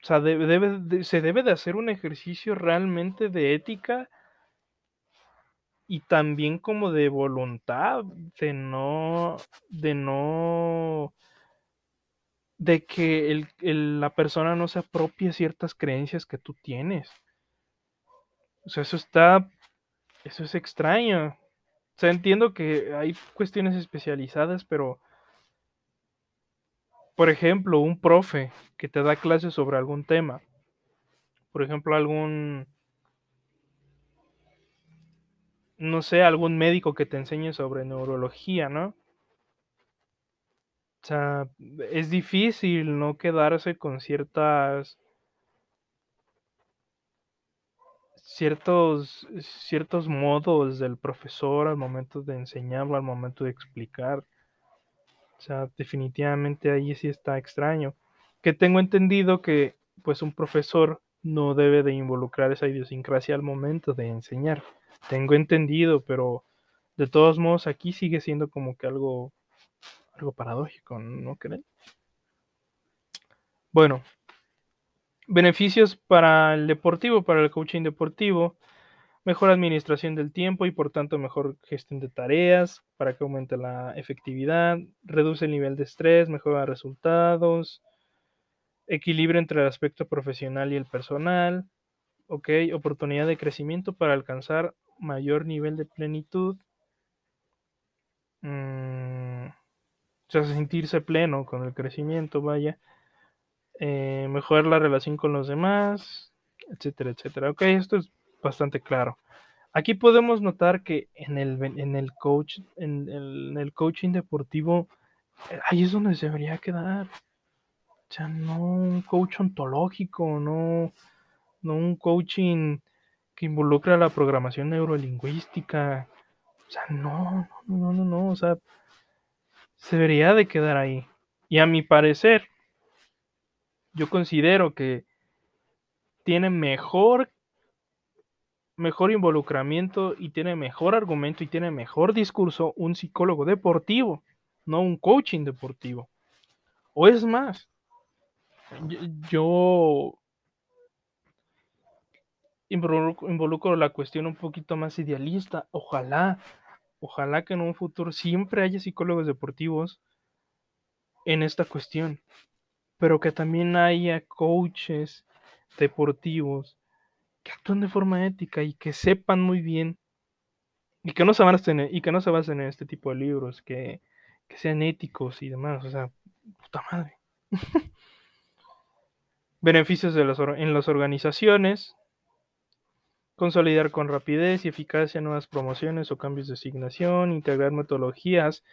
o sea, se debe de hacer un ejercicio realmente de ética y también como de voluntad, de no, de no de que la persona no se apropie ciertas creencias que tú tienes. O sea, eso está, eso es extraño. O sea, entiendo que hay cuestiones especializadas, pero, por ejemplo, un profe que te da clases sobre algún tema, por ejemplo, algún, no sé, algún médico que te enseñe sobre neurología, ¿no? O sea, es difícil no quedarse con ciertas ciertos ciertos modos del profesor al momento de enseñarlo, al momento de explicar. O sea, definitivamente ahí sí está extraño. Que tengo entendido que pues un profesor no debe de involucrar esa idiosincrasia al momento de enseñar. Tengo entendido, pero de todos modos aquí sigue siendo como que algo algo paradójico, ¿no creen? Bueno, beneficios para el deportivo, para el coaching deportivo, mejor administración del tiempo y por tanto mejor gestión de tareas para que aumente la efectividad, reduce el nivel de estrés, mejora resultados, equilibrio entre el aspecto profesional y el personal, ok, oportunidad de crecimiento para alcanzar mayor nivel de plenitud, mm, o sea, sentirse pleno con el crecimiento, vaya, eh, mejorar la relación con los demás, etcétera, etcétera. Ok, esto es bastante claro. Aquí podemos notar que en el, en el coach, en el, coaching deportivo, eh, ahí es donde se debería quedar. O sea, no un coach ontológico, no, no un coaching que involucra la programación neurolingüística. O sea, no, no, no, no, no. O sea, se debería de quedar ahí. Y a mi parecer, yo considero que tiene mejor mejor involucramiento y tiene mejor argumento y tiene mejor discurso un psicólogo deportivo, no un coaching deportivo. O es más, yo involucro, la cuestión un poquito más idealista. Ojalá, ojalá que en un futuro siempre haya psicólogos deportivos en esta cuestión, pero que también haya coaches deportivos que actúen de forma ética y que sepan muy bien y que no se basen en, y que no se basen en este tipo de libros, que, que sean éticos y demás, o sea, puta madre. Beneficios de en las organizaciones, consolidar con rapidez y eficacia nuevas promociones o cambios de asignación, integrar metodologías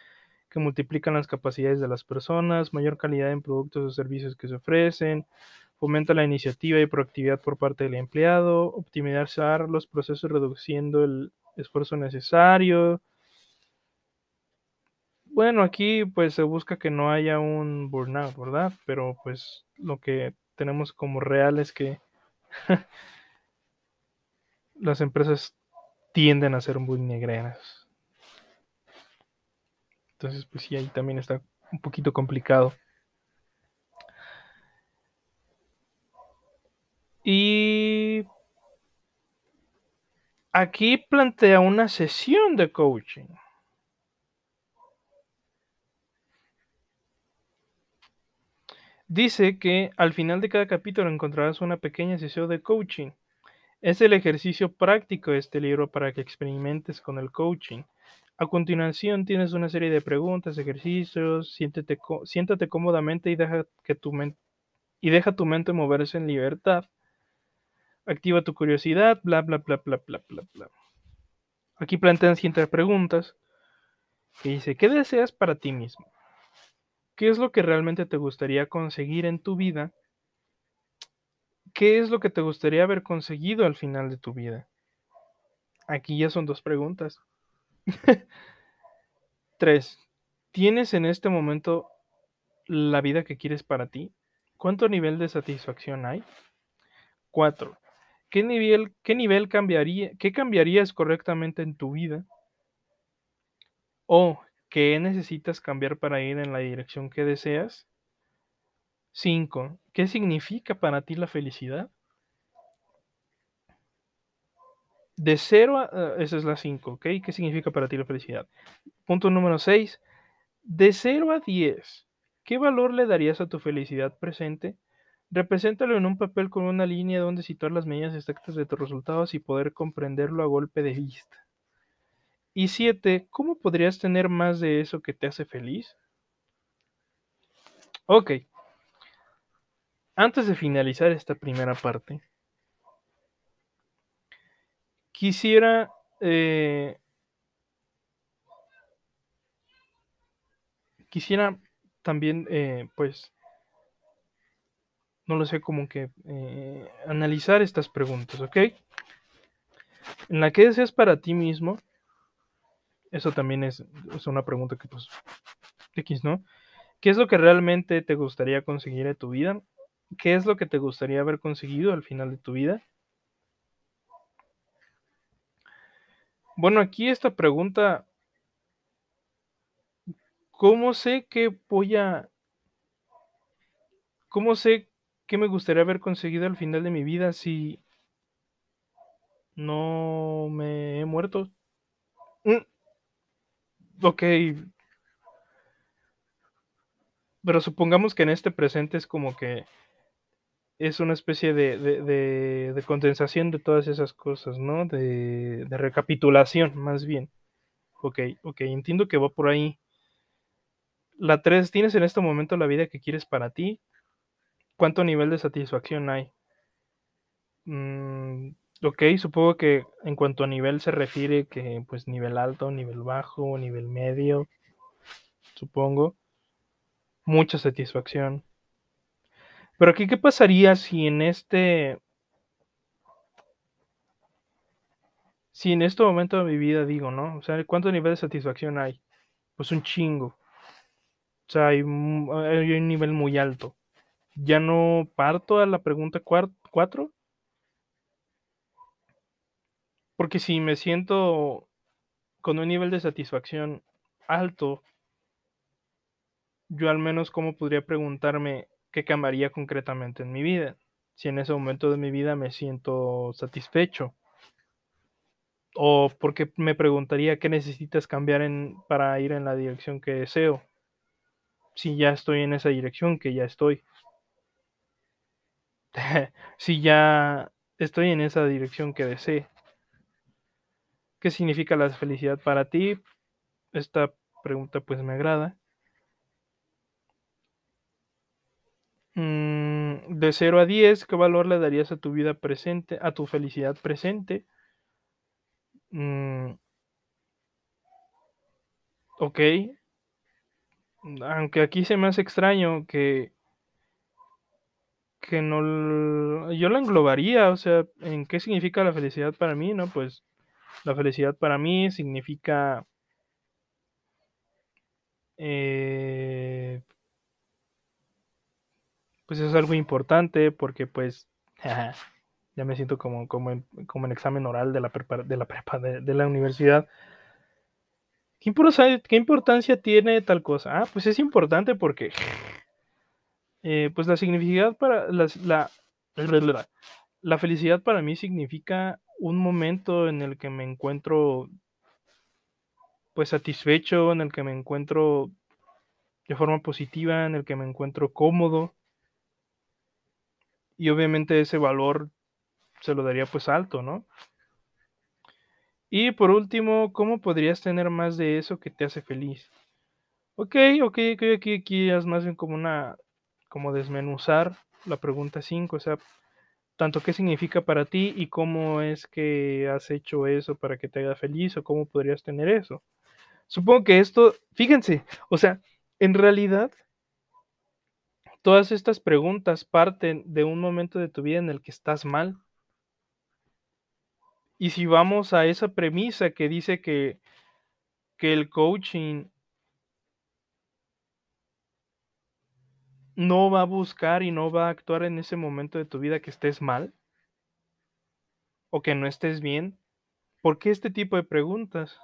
que multiplican las capacidades de las personas, mayor calidad en productos o servicios que se ofrecen, Fomenta la iniciativa y proactividad por parte del empleado, optimizar los procesos reduciendo el esfuerzo necesario. Bueno, aquí pues se busca que no haya un burnout, ¿verdad? Pero pues lo que tenemos como real es que las empresas tienden a ser muy negreras. Entonces, pues sí, ahí también está un poquito complicado. Y aquí plantea una sesión de coaching. Dice que al final de cada capítulo encontrarás una pequeña sesión de coaching. Es el ejercicio práctico de este libro para que experimentes con el coaching. A continuación tienes una serie de preguntas, ejercicios, siéntate cómodamente y deja, que tu y deja tu mente moverse en libertad activa tu curiosidad, bla, bla, bla, bla, bla, bla, bla. Aquí plantean siguientes preguntas que dice, ¿qué deseas para ti mismo? ¿Qué es lo que realmente te gustaría conseguir en tu vida? ¿Qué es lo que te gustaría haber conseguido al final de tu vida? Aquí ya son dos preguntas. Tres, ¿tienes en este momento la vida que quieres para ti? ¿Cuánto nivel de satisfacción hay? Cuatro, ¿Qué nivel, qué nivel cambiaría, qué cambiarías correctamente en tu vida? ¿O qué necesitas cambiar para ir en la dirección que deseas? 5. ¿Qué significa para ti la felicidad? De 0 a... Esa es la 5, ¿ok? ¿Qué significa para ti la felicidad? Punto número 6. De 0 a 10, ¿qué valor le darías a tu felicidad presente? Represéntalo en un papel con una línea donde situar las medidas exactas de tus resultados y poder comprenderlo a golpe de vista. Y siete, ¿cómo podrías tener más de eso que te hace feliz? Ok. Antes de finalizar esta primera parte, quisiera eh, quisiera también eh, pues no lo sé, como que eh, analizar estas preguntas, ¿ok? En la que deseas para ti mismo, eso también es, una pregunta que pues, X, ¿no? ¿Qué es lo que realmente te gustaría conseguir en tu vida? ¿Qué es lo que te gustaría haber conseguido al final de tu vida? Bueno, aquí esta pregunta, ¿cómo sé que voy a... ¿Cómo sé ¿Qué me gustaría haber conseguido al final de mi vida si no me he muerto? Mm. Ok. Pero supongamos que en este presente es como que es una especie de, de, de, condensación de todas esas cosas, ¿no? De, de recapitulación, más bien. Ok, ok, entiendo que va por ahí. La 3, ¿tienes en este momento la vida que quieres para ti? ¿Cuánto nivel de satisfacción hay? Mm, ok, supongo que en cuanto a nivel se refiere que pues nivel alto, nivel bajo, nivel medio, supongo. Mucha satisfacción. Pero aquí, ¿qué pasaría si en este... Si en este momento de mi vida digo, ¿no? O sea, ¿cuánto nivel de satisfacción hay? Pues un chingo. O sea, hay, un nivel muy alto. Ya no parto a la pregunta 4. Porque si me siento con un nivel de satisfacción alto, yo al menos cómo podría preguntarme qué cambiaría concretamente en mi vida. Si en ese momento de mi vida me siento satisfecho. O porque me preguntaría qué necesitas cambiar en, para ir en la dirección que deseo. Si ya estoy en esa dirección, que ya estoy. si ya estoy en esa dirección que deseo. ¿Qué significa la felicidad para ti? Esta pregunta pues me agrada. Mm, de 0 a 10, ¿qué valor le darías a tu vida presente, a tu felicidad presente? Mm, ok. Aunque aquí se me hace extraño que que no yo la englobaría, o sea, ¿en qué significa la felicidad para mí? No, pues la felicidad para mí significa eh, pues es algo importante porque pues ya me siento como, como, en, como en examen oral de la prepa, de la, prepa de, la universidad. ¿Qué, ¿Qué, importancia tiene tal cosa? Ah, pues es importante porque eh, pues la significidad para la, la, la felicidad para mí significa un momento en el que me encuentro pues satisfecho, en el que me encuentro de forma positiva, en el que me encuentro cómodo, y obviamente ese valor se lo daría pues alto, ¿no? Y por último, ¿cómo podrías tener más de eso que te hace feliz? Ok, ok, ok, aquí, aquí es más bien como una, como desmenuzar la pregunta 5, o sea, tanto qué significa para ti y cómo es que has hecho eso para que te haga feliz o cómo podrías tener eso. Supongo que esto, fíjense, o sea, en realidad Todas estas preguntas parten de un momento de tu vida en el que estás mal. Y si vamos a esa premisa que dice que, que el coaching no va a buscar y no va a actuar en ese momento de tu vida que estés mal o que no estés bien, ¿por qué este tipo de preguntas?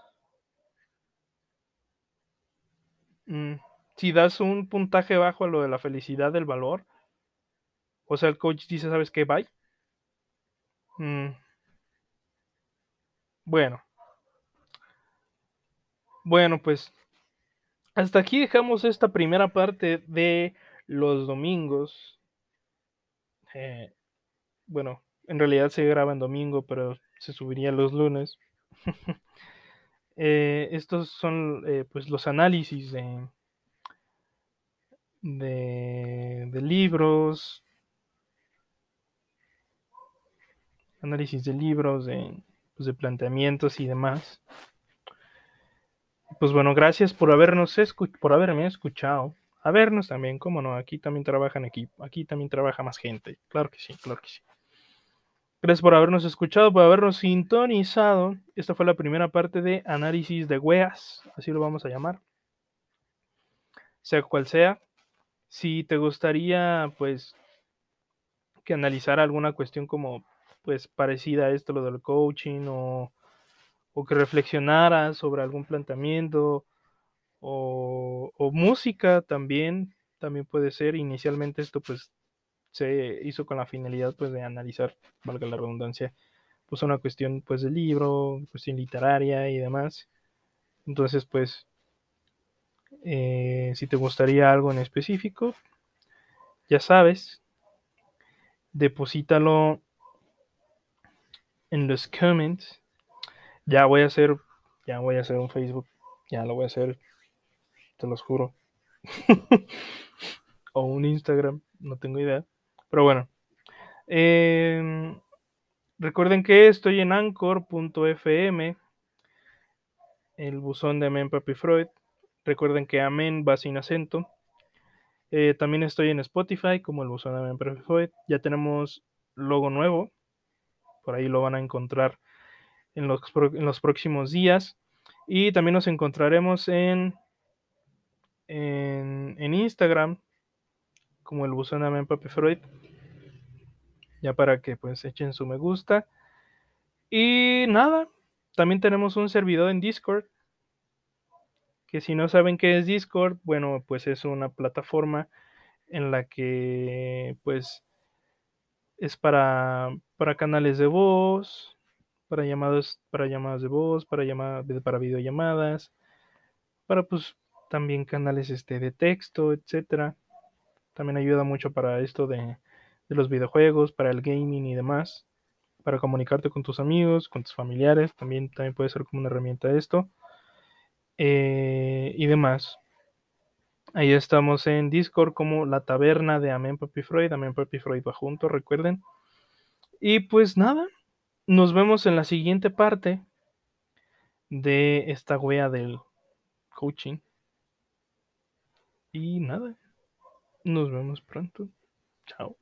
Mm si das un puntaje bajo a lo de la felicidad del valor, o sea, el coach dice, ¿sabes qué? Bye. Mm. Bueno. Bueno, pues hasta aquí dejamos esta primera parte de los domingos. Eh, bueno, en realidad se graba en domingo, pero se subiría los lunes. Eh, estos son eh, pues los análisis de, de, libros, análisis de libros, de, pues, de planteamientos y demás. Pues bueno, gracias por habernos por haberme escuchado. A vernos también, cómo no, aquí también trabajan equipo, aquí también trabaja más gente. Claro que sí, claro que sí. Gracias por habernos escuchado, por habernos sintonizado. Esta fue la primera parte de análisis de weas, así lo vamos a llamar. Sea cual sea, si te gustaría, pues, que analizara alguna cuestión como, pues, parecida a esto, lo del coaching, o, o que reflexionara sobre algún planteamiento, o, música también, también puede ser. Inicialmente esto, pues, se hizo con la finalidad, pues, de analizar, valga la redundancia, pues, una cuestión, pues, de libro, cuestión literaria y demás. Entonces, pues, eh, si te gustaría algo en específico, ya sabes. deposítalo en los comments. Ya voy a hacer, ya voy a hacer un Facebook, ya lo voy a hacer, te los juro. o un Instagram, no tengo idea. Pero bueno. Em, recuerden que estoy en anchor.fm, el buzón de Amen Papi Freud. Recuerden que Amen va sin acento. Eh, también estoy en Spotify como el buzón de Amen Papi Freud. Ya tenemos logo nuevo. Por ahí lo van a encontrar en los, en los próximos días. Y también nos encontraremos en, en, en Instagram como el buzón de Papi Freud. Ya para que pues echen su me gusta. Y nada, también tenemos un servidor en Discord. Que si no saben qué es Discord, bueno, pues es una plataforma en la que pues es para, para canales de voz, para llamadas, para llamadas de voz, para llamadas, para videollamadas, para pues también canales este, de texto, etcétera. También ayuda mucho para esto de, los videojuegos, para el gaming y demás. Para comunicarte con tus amigos, con tus familiares. También, también puede ser como una herramienta de esto. Eh, y demás. Ahí estamos en Discord como la taberna de Amen Papi Freud. Amen Papi Freud va junto, recuerden. Y pues nada, nos vemos en la siguiente parte de esta wea del coaching. Y nada. Nos vemos pronto. Chao.